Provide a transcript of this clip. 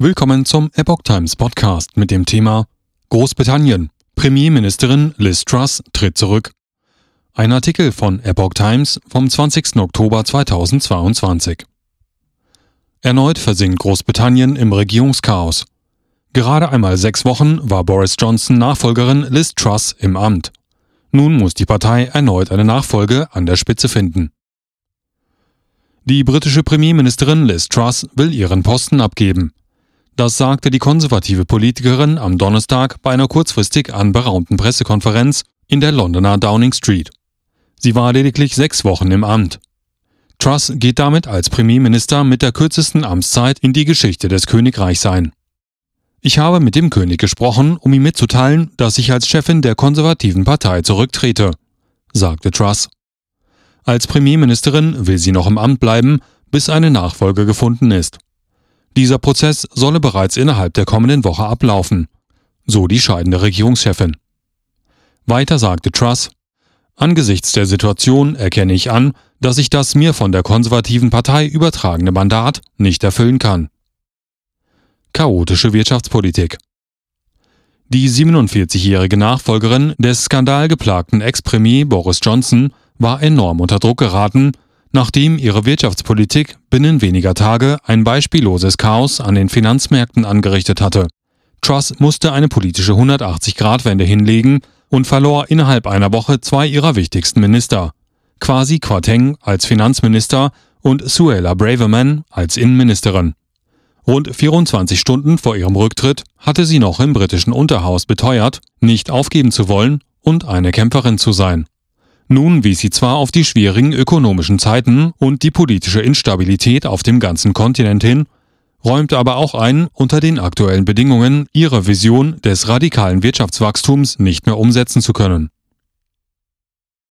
Willkommen zum Epoch Times Podcast mit dem Thema Großbritannien. Premierministerin Liz Truss tritt zurück. Ein Artikel von Epoch Times vom 20. Oktober 2022. Erneut versinkt Großbritannien im Regierungschaos. Gerade einmal sechs Wochen war Boris Johnson Nachfolgerin Liz Truss im Amt. Nun muss die Partei erneut eine Nachfolge an der Spitze finden. Die britische Premierministerin Liz Truss will ihren Posten abgeben. Das sagte die konservative Politikerin am Donnerstag bei einer kurzfristig anberaumten Pressekonferenz in der Londoner Downing Street. Sie war lediglich sechs Wochen im Amt. Truss geht damit als Premierminister mit der kürzesten Amtszeit in die Geschichte des Königreichs ein. Ich habe mit dem König gesprochen, um ihm mitzuteilen, dass ich als Chefin der konservativen Partei zurücktrete, sagte Truss. Als Premierministerin will sie noch im Amt bleiben, bis eine Nachfolge gefunden ist. Dieser Prozess solle bereits innerhalb der kommenden Woche ablaufen, so die scheidende Regierungschefin. Weiter sagte Truss, Angesichts der Situation erkenne ich an, dass ich das mir von der konservativen Partei übertragene Mandat nicht erfüllen kann. Chaotische Wirtschaftspolitik Die 47-jährige Nachfolgerin des skandalgeplagten Ex-Premier Boris Johnson war enorm unter Druck geraten, nachdem ihre Wirtschaftspolitik binnen weniger Tage ein beispielloses Chaos an den Finanzmärkten angerichtet hatte. Truss musste eine politische 180-Grad-Wende hinlegen und verlor innerhalb einer Woche zwei ihrer wichtigsten Minister, Kwasi Kwarteng als Finanzminister und Suella Braverman als Innenministerin. Rund 24 Stunden vor ihrem Rücktritt hatte sie noch im britischen Unterhaus beteuert, nicht aufgeben zu wollen und eine Kämpferin zu sein. Nun wies sie zwar auf die schwierigen ökonomischen Zeiten und die politische Instabilität auf dem ganzen Kontinent hin, räumte aber auch ein, unter den aktuellen Bedingungen ihre Vision des radikalen Wirtschaftswachstums nicht mehr umsetzen zu können.